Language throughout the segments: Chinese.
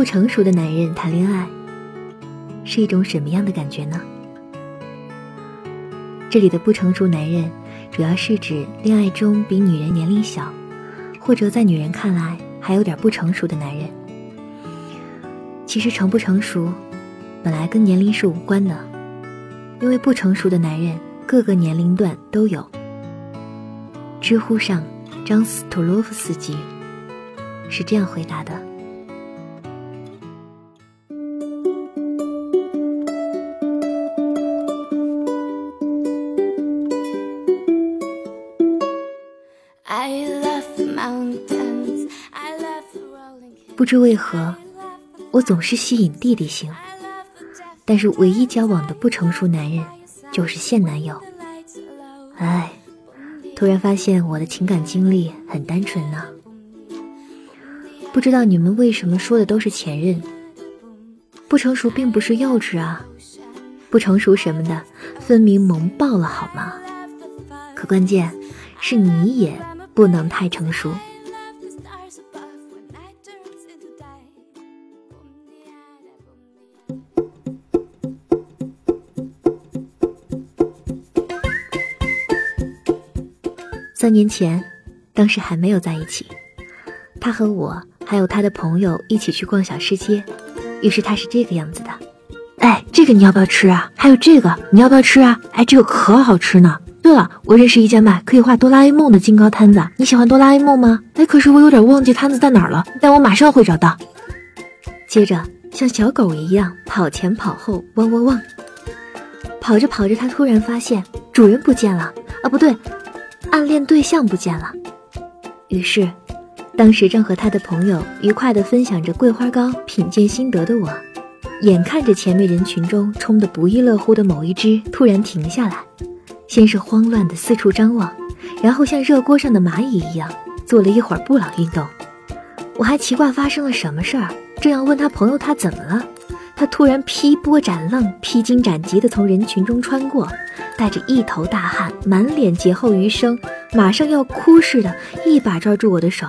不成熟的男人谈恋爱，是一种什么样的感觉呢？这里的不成熟男人，主要是指恋爱中比女人年龄小，或者在女人看来还有点不成熟的男人。其实成不成熟，本来跟年龄是无关的，因为不成熟的男人各个年龄段都有。知乎上，张斯托洛夫斯基是这样回答的。不知为何，我总是吸引弟弟型，但是唯一交往的不成熟男人就是现男友。唉，突然发现我的情感经历很单纯呢。不知道你们为什么说的都是前任？不成熟并不是幼稚啊，不成熟什么的，分明萌爆了好吗？可关键是你也不能太成熟。三年前，当时还没有在一起，他和我还有他的朋友一起去逛小吃街，于是他是这个样子的：“哎，这个你要不要吃啊？还有这个你要不要吃啊？哎，这个可好吃呢！对了，我认识一家卖可以画哆啦 A 梦的金糕摊子，你喜欢哆啦 A 梦吗？哎，可是我有点忘记摊子在哪儿了，但我马上会找到。”接着像小狗一样跑前跑后，汪汪汪，跑着跑着，他突然发现主人不见了啊，不对。暗恋对象不见了，于是，当时正和他的朋友愉快地分享着桂花糕品鉴心得的我，眼看着前面人群中冲得不亦乐乎的某一只突然停下来，先是慌乱地四处张望，然后像热锅上的蚂蚁一样做了一会儿布朗运动。我还奇怪发生了什么事儿，正要问他朋友他怎么了。他突然劈波斩浪、披荆斩棘地从人群中穿过，带着一头大汗、满脸劫后余生、马上要哭似的，一把抓住我的手，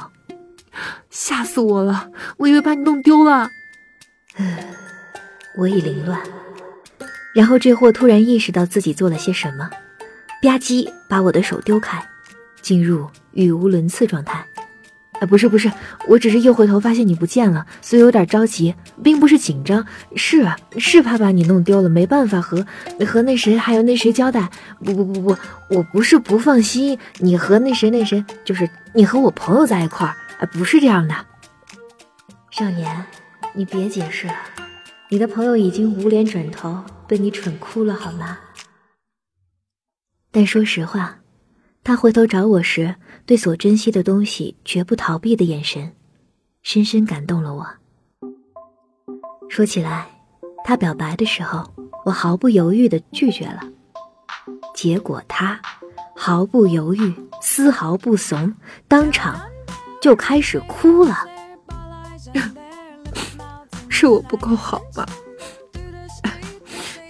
吓死我了！我以为把你弄丢了。我已凌乱。然后这货突然意识到自己做了些什么，吧唧把我的手丢开，进入语无伦次状态。啊，不是不是，我只是一回头发现你不见了，所以有点着急，并不是紧张，是，是怕把你弄丢了，没办法和和那谁还有那谁交代。不不不不，我不是不放心你和那谁那谁，就是你和我朋友在一块儿，啊，不是这样的。少年，你别解释了，你的朋友已经捂脸转头，被你蠢哭了，好吗？但说实话，他回头找我时。对所珍惜的东西绝不逃避的眼神，深深感动了我。说起来，他表白的时候，我毫不犹豫的拒绝了，结果他毫不犹豫、丝毫不怂，当场就开始哭了。是我不够好吧？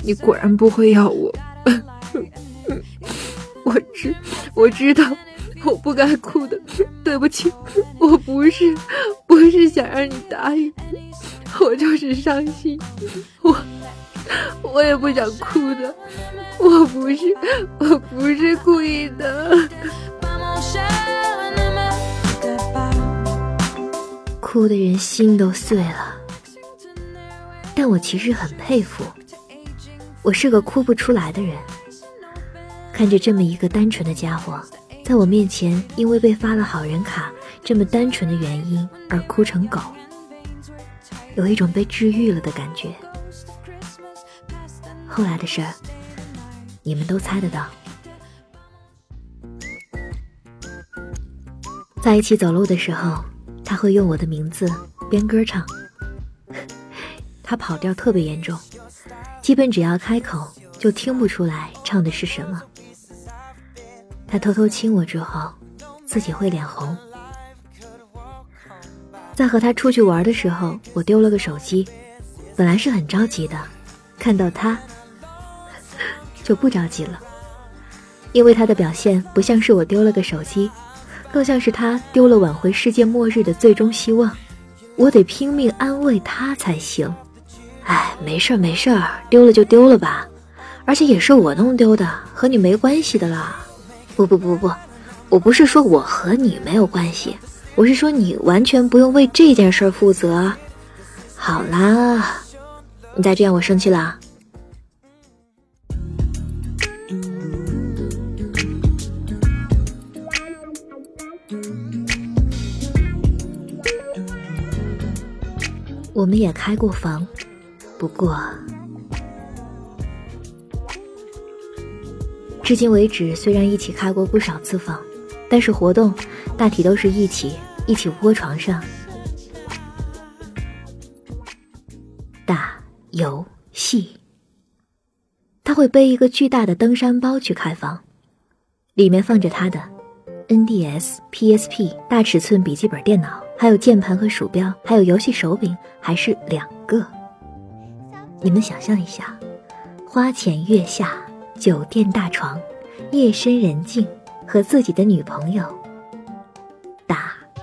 你果然不会要我。我知，我知道。我不该哭的，对不起，我不是，不是想让你答应，我就是伤心，我，我也不想哭的，我不是，我不是故意的。哭的人心都碎了，但我其实很佩服，我是个哭不出来的人，看着这么一个单纯的家伙。在我面前，因为被发了好人卡这么单纯的原因而哭成狗，有一种被治愈了的感觉。后来的事儿，你们都猜得到。在一起走路的时候，他会用我的名字编歌唱，他跑调特别严重，基本只要开口就听不出来唱的是什么。他偷偷亲我之后，自己会脸红。在和他出去玩的时候，我丢了个手机，本来是很着急的，看到他 就不着急了，因为他的表现不像是我丢了个手机，更像是他丢了挽回世界末日的最终希望。我得拼命安慰他才行。哎，没事儿没事儿，丢了就丢了吧，而且也是我弄丢的，和你没关系的啦。不不不不，我不是说我和你没有关系，我是说你完全不用为这件事负责。好啦，你再这样我生气了。我们也开过房，不过，至今为止虽然一起开过不少次房，但是活动大体都是一起一起窝床上打游戏。他会背一个巨大的登山包去开房，里面放着他的 NDS、PSP 大尺寸笔记本电脑。还有键盘和鼠标，还有游戏手柄，还是两个。你们想象一下，花前月下，酒店大床，夜深人静，和自己的女朋友打《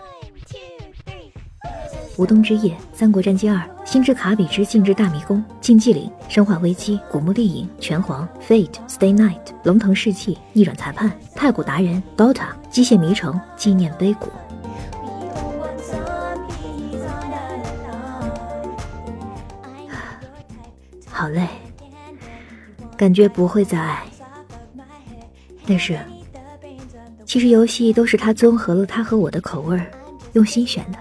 无冬之夜》《三国战记二》《星之卡比之静之大迷宫》《竞技岭》《生化危机》《古墓丽影》《拳皇》《Fate》《Stay Night》《龙腾世纪》《逆转裁判》《太古达人》《Dota》《机械迷城》《纪念碑谷》。好累，感觉不会再爱。但是，其实游戏都是他综合了他和我的口味，用心选的，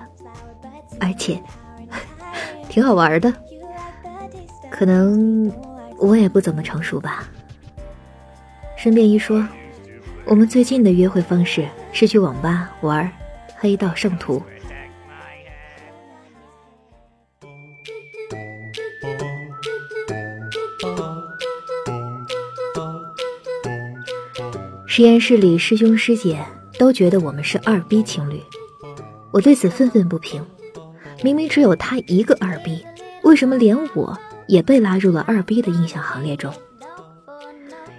而且 挺好玩的。可能我也不怎么成熟吧。顺便一说，我们最近的约会方式是去网吧玩《黑道圣徒》。实验室里，师兄师姐都觉得我们是二逼情侣，我对此愤愤不平。明明只有他一个二逼，为什么连我也被拉入了二逼的印象行列中？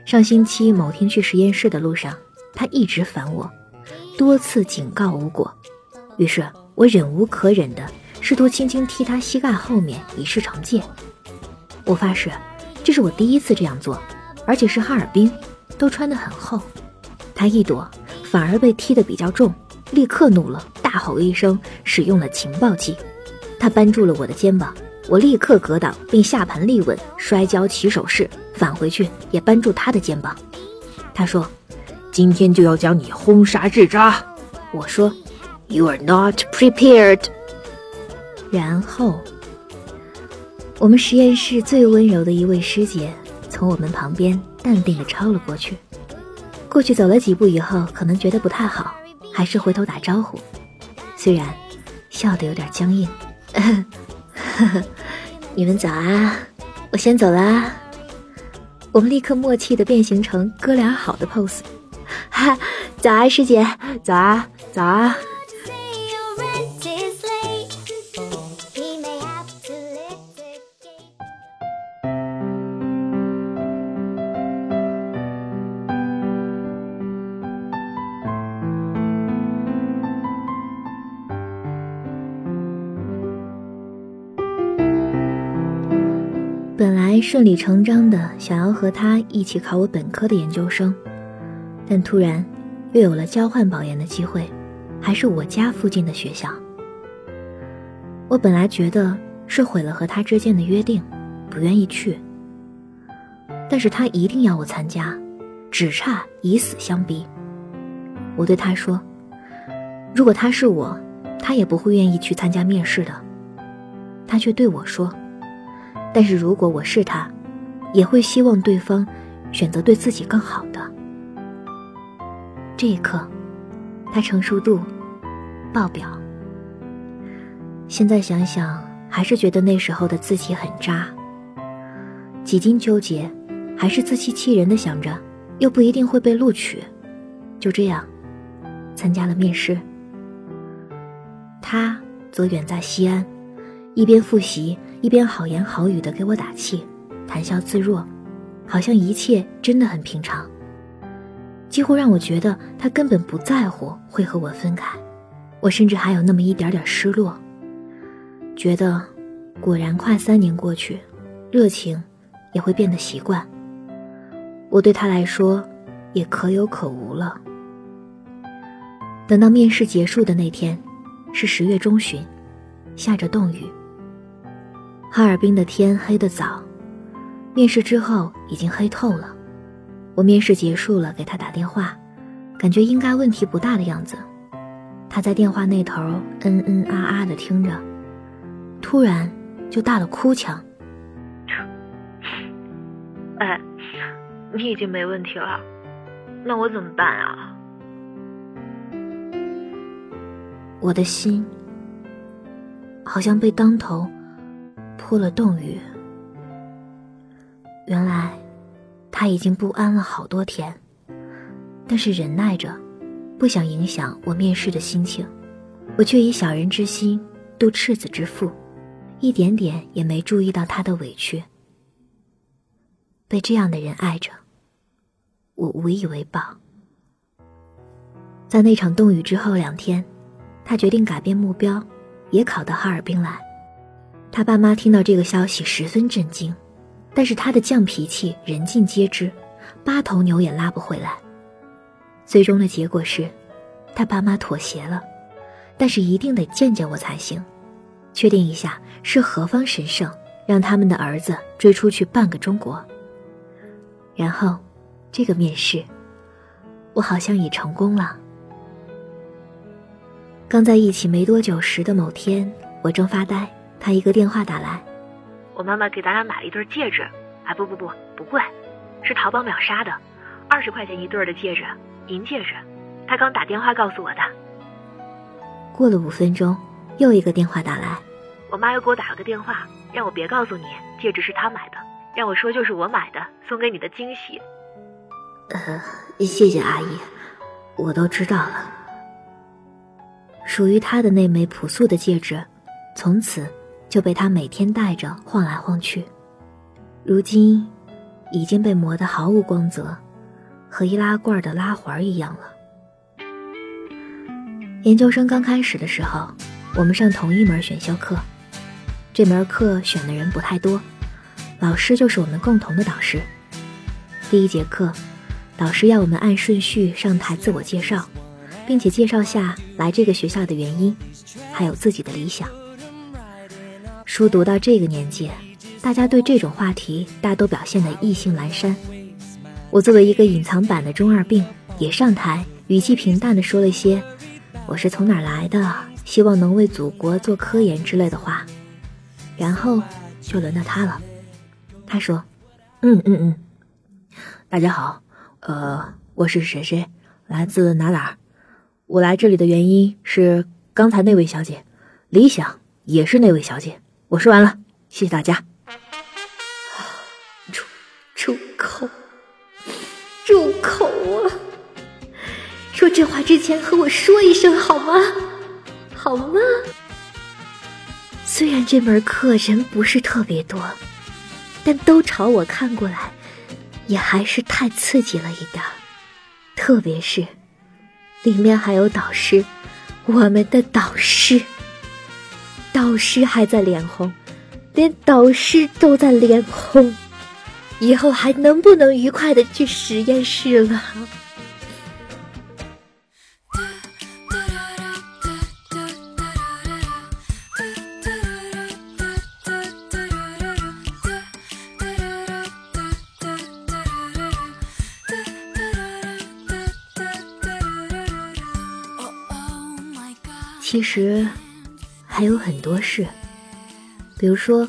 上星期某天去实验室的路上，他一直烦我，多次警告无果，于是我忍无可忍的试图轻轻踢他膝盖后面以示惩戒。我发誓，这是我第一次这样做，而且是哈尔滨，都穿得很厚。他一躲，反而被踢得比较重，立刻怒了，大吼一声，使用了情报技。他扳住了我的肩膀，我立刻格挡，并下盘立稳，摔跤起手式，返回去也扳住他的肩膀。他说：“今天就要将你轰杀至渣。”我说：“You are not prepared。”然后，我们实验室最温柔的一位师姐从我们旁边淡定地抄了过去。过去走了几步以后，可能觉得不太好，还是回头打招呼，虽然笑得有点僵硬。你们早啊，我先走了。我们立刻默契的变形成哥俩好的 pose。哈，早啊，师姐，早啊，早啊。顺理成章的想要和他一起考我本科的研究生，但突然又有了交换保研的机会，还是我家附近的学校。我本来觉得是毁了和他之间的约定，不愿意去。但是他一定要我参加，只差以死相逼。我对他说：“如果他是我，他也不会愿意去参加面试的。”他却对我说。但是如果我是他，也会希望对方选择对自己更好的。这一刻，他成熟度爆表。现在想想，还是觉得那时候的自己很渣。几经纠结，还是自欺欺人的想着，又不一定会被录取，就这样参加了面试。他则远在西安，一边复习。一边好言好语的给我打气，谈笑自若，好像一切真的很平常，几乎让我觉得他根本不在乎会和我分开。我甚至还有那么一点点失落，觉得果然快三年过去，热情也会变得习惯。我对他来说也可有可无了。等到面试结束的那天，是十月中旬，下着冻雨。哈尔滨的天黑得早，面试之后已经黑透了。我面试结束了，给他打电话，感觉应该问题不大的样子。他在电话那头嗯嗯啊啊的听着，突然就大了哭腔：“哎，你已经没问题了，那我怎么办啊？”我的心好像被当头泼了冻雨。原来他已经不安了好多天，但是忍耐着，不想影响我面试的心情。我却以小人之心度赤子之腹，一点点也没注意到他的委屈。被这样的人爱着，我无以为报。在那场冻雨之后两天。他决定改变目标，也考到哈尔滨来。他爸妈听到这个消息十分震惊，但是他的犟脾气人尽皆知，八头牛也拉不回来。最终的结果是，他爸妈妥协了，但是一定得见见我才行，确定一下是何方神圣，让他们的儿子追出去半个中国。然后，这个面试，我好像也成功了。刚在一起没多久时的某天，我正发呆，他一个电话打来，我妈妈给咱俩买了一对戒指，哎，不不不，不贵，是淘宝秒杀的，二十块钱一对的戒指，银戒指，他刚打电话告诉我的。过了五分钟，又一个电话打来，我妈又给我打了个电话，让我别告诉你戒指是她买的，让我说就是我买的，送给你的惊喜。呃，谢谢阿姨，我都知道了。属于他的那枚朴素的戒指，从此就被他每天带着晃来晃去，如今已经被磨得毫无光泽，和易拉罐的拉环一样了。研究生刚开始的时候，我们上同一门选修课，这门课选的人不太多，老师就是我们共同的导师。第一节课，导师要我们按顺序上台自我介绍。并且介绍下来这个学校的原因，还有自己的理想。书读到这个年纪，大家对这种话题大都表现得意兴阑珊。我作为一个隐藏版的中二病，也上台，语气平淡地说了些“我是从哪来的，希望能为祖国做科研”之类的话。然后就轮到他了。他说：“嗯嗯嗯，大家好，呃，我是谁谁，来自哪哪。”我来这里的原因是刚才那位小姐，理想也是那位小姐。我说完了，谢谢大家。住住口！住口啊！说这话之前和我说一声好吗？好吗？虽然这门课人不是特别多，但都朝我看过来，也还是太刺激了一点，特别是。里面还有导师，我们的导师，导师还在脸红，连导师都在脸红，以后还能不能愉快的去实验室了？其实还有很多事，比如说，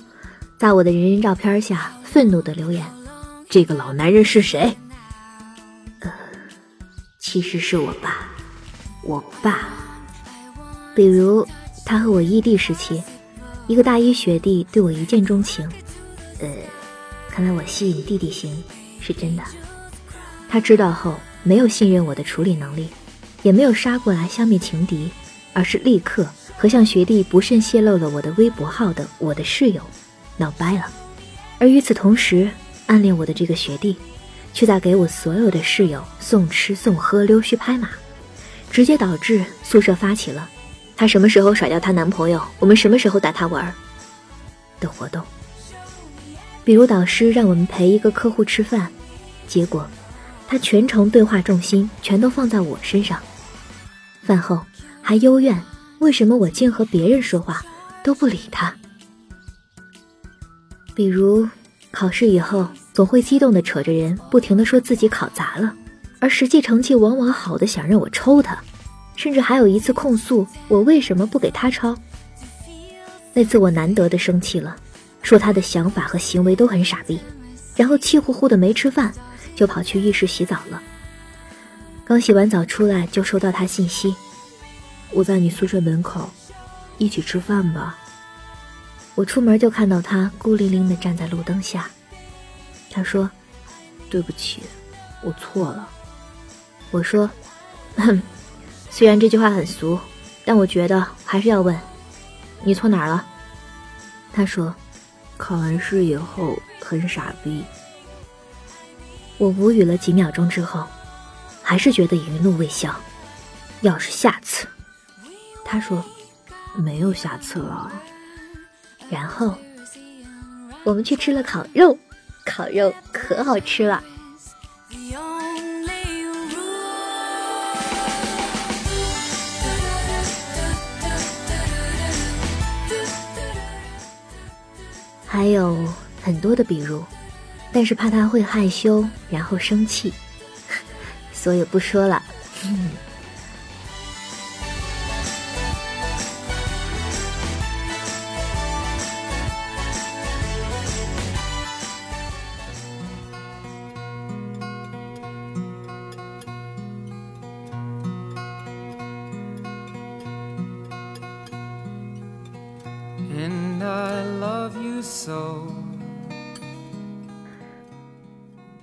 在我的人人照片下愤怒的留言：“这个老男人是谁？”呃，其实是我爸，我爸。比如他和我异地时期，一个大一学弟对我一见钟情，呃，看来我吸引弟弟型是真的。他知道后没有信任我的处理能力，也没有杀过来消灭情敌。而是立刻和向学弟不慎泄露了我的微博号的我的室友闹掰了，而与此同时，暗恋我的这个学弟，却在给我所有的室友送吃送喝溜须拍马，直接导致宿舍发起了她什么时候甩掉她男朋友，我们什么时候带她玩儿的活动。比如导师让我们陪一个客户吃饭，结果他全程对话重心全都放在我身上，饭后还幽怨为什么我竟和别人说话都不理他。比如考试以后总会激动的扯着人，不停的说自己考砸了，而实际成绩往往好的想让我抽他，甚至还有一次控诉我为什么不给他抄。那次我难得的生气了。说他的想法和行为都很傻逼，然后气呼呼的没吃饭，就跑去浴室洗澡了。刚洗完澡出来，就收到他信息：“我在你宿舍门口，一起吃饭吧。”我出门就看到他孤零零的站在路灯下。他说：“对不起，我错了。”我说：“哼，虽然这句话很俗，但我觉得还是要问，你错哪儿了？”他说。考完试以后很傻逼，我无语了几秒钟之后，还是觉得余怒未消。要是下次，他说没有下次了。然后我们去吃了烤肉，烤肉可好吃了。还有很多的比如，但是怕他会害羞，然后生气，所以不说了。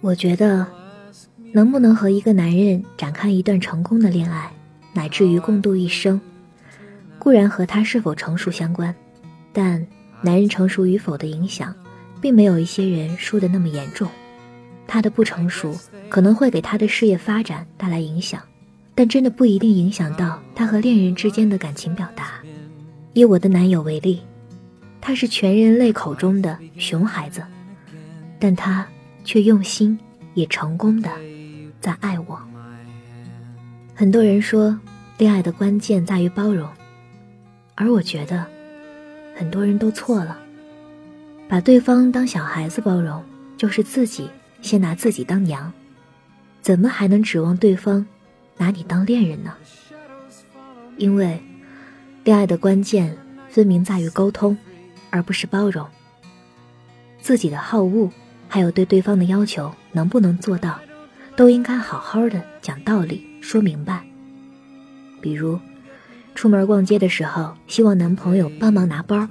我觉得，能不能和一个男人展开一段成功的恋爱，乃至于共度一生，固然和他是否成熟相关，但男人成熟与否的影响，并没有一些人说的那么严重。他的不成熟可能会给他的事业发展带来影响，但真的不一定影响到他和恋人之间的感情表达。以我的男友为例，他是全人类口中的熊孩子，但他。却用心也成功的在爱我。很多人说，恋爱的关键在于包容，而我觉得，很多人都错了。把对方当小孩子包容，就是自己先拿自己当娘，怎么还能指望对方拿你当恋人呢？因为，恋爱的关键分明在于沟通，而不是包容。自己的好恶。还有对对方的要求能不能做到，都应该好好的讲道理说明白。比如，出门逛街的时候，希望男朋友帮忙拿包，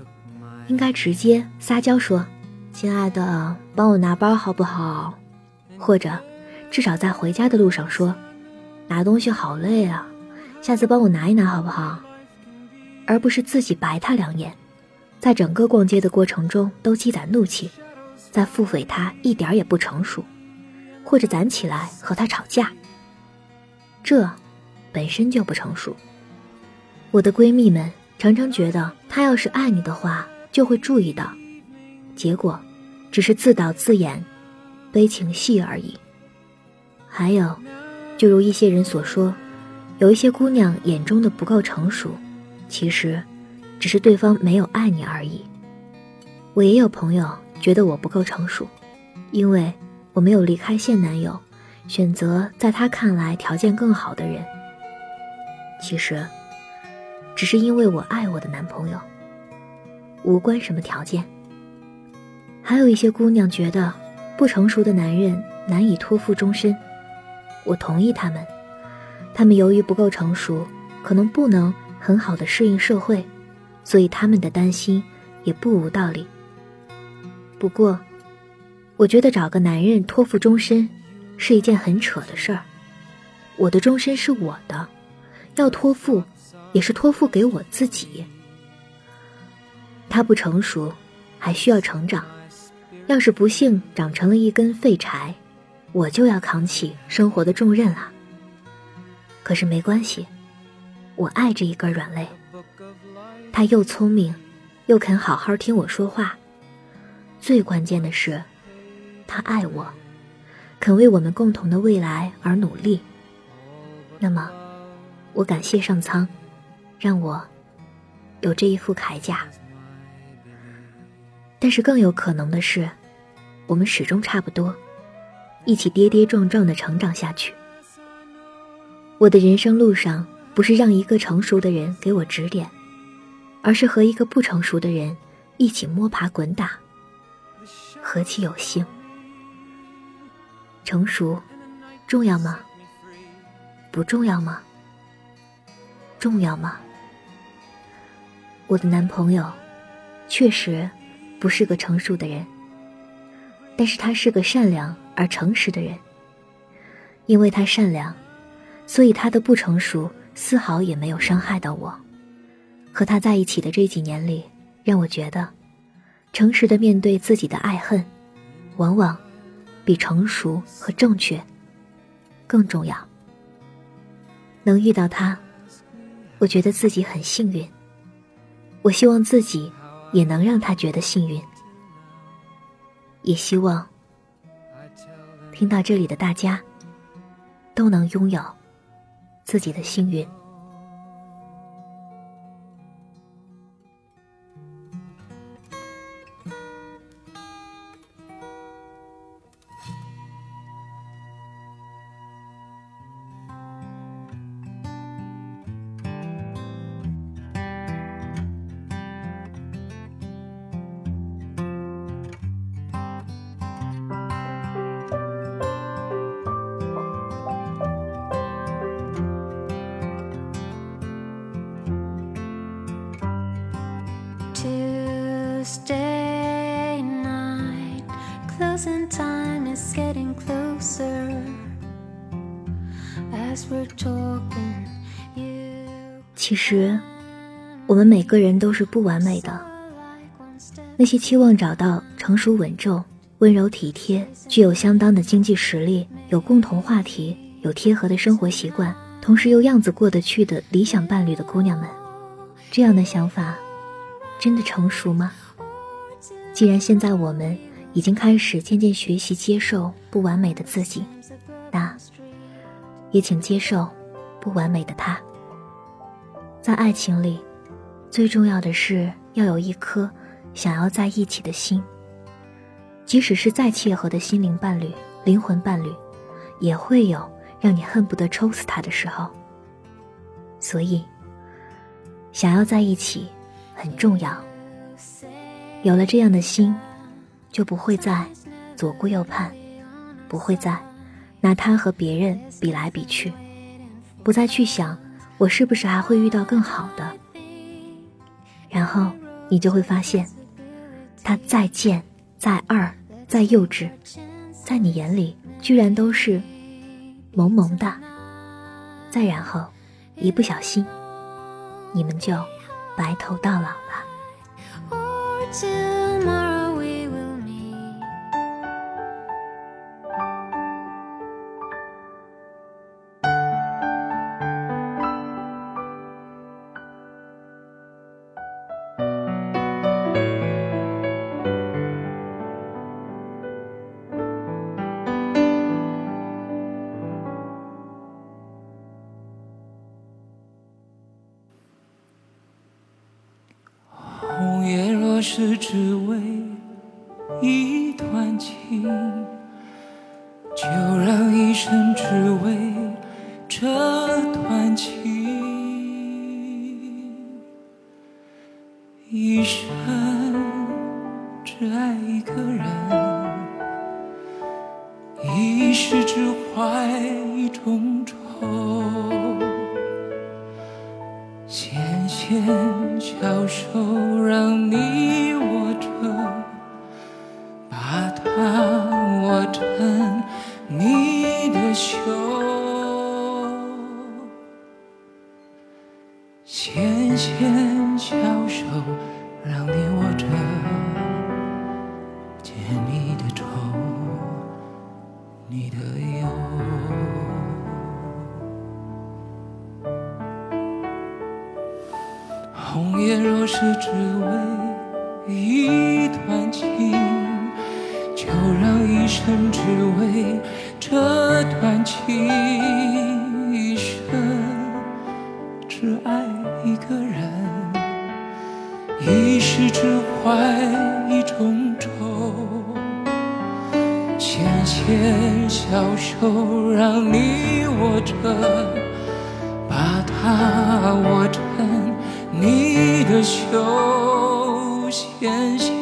应该直接撒娇说：“亲爱的，帮我拿包好不好？”或者，至少在回家的路上说：“拿东西好累啊，下次帮我拿一拿好不好？”而不是自己白他两眼，在整个逛街的过程中都积攒怒气。在腹诽他一点也不成熟，或者攒起来和他吵架，这本身就不成熟。我的闺蜜们常常觉得，他要是爱你的话，就会注意到，结果只是自导自演悲情戏而已。还有，就如一些人所说，有一些姑娘眼中的不够成熟，其实只是对方没有爱你而已。我也有朋友。觉得我不够成熟，因为我没有离开现男友，选择在他看来条件更好的人。其实，只是因为我爱我的男朋友，无关什么条件。还有一些姑娘觉得不成熟的男人难以托付终身，我同意他们，他们由于不够成熟，可能不能很好的适应社会，所以他们的担心也不无道理。不过，我觉得找个男人托付终身，是一件很扯的事儿。我的终身是我的，要托付，也是托付给我自己。他不成熟，还需要成长。要是不幸长成了一根废柴，我就要扛起生活的重任了。可是没关系，我爱这一根软肋，他又聪明，又肯好好听我说话。最关键的是，他爱我，肯为我们共同的未来而努力。那么，我感谢上苍，让我有这一副铠甲。但是更有可能的是，我们始终差不多，一起跌跌撞撞的成长下去。我的人生路上，不是让一个成熟的人给我指点，而是和一个不成熟的人一起摸爬滚打。何其有幸！成熟重要吗？不重要吗？重要吗？我的男朋友确实。不是个成熟的人，但是他是个善良而诚实的人。因为他善良，所以他的不成熟丝毫也没有伤害到我。和他在一起的这几年里，让我觉得，诚实的面对自己的爱恨，往往比成熟和正确更重要。能遇到他，我觉得自己很幸运。我希望自己。也能让他觉得幸运，也希望听到这里的大家都能拥有自己的幸运。其实，我们每个人都是不完美的。那些期望找到成熟稳重、温柔体贴、具有相当的经济实力、有共同话题、有贴合的生活习惯，同时又样子过得去的理想伴侣的姑娘们，这样的想法，真的成熟吗？既然现在我们已经开始渐渐学习接受不完美的自己，那也请接受不完美的他。在爱情里，最重要的是要有一颗想要在一起的心。即使是再契合的心灵伴侣、灵魂伴侣，也会有让你恨不得抽死他的时候。所以，想要在一起很重要。有了这样的心，就不会再左顾右盼，不会再拿他和别人比来比去，不再去想我是不是还会遇到更好的。然后你就会发现，他再贱、再二、再幼稚，在你眼里居然都是萌萌的。再然后，一不小心，你们就白头到老了。怀一种愁，纤纤巧手让你。牵小手，让你握着，把它握成你的手心。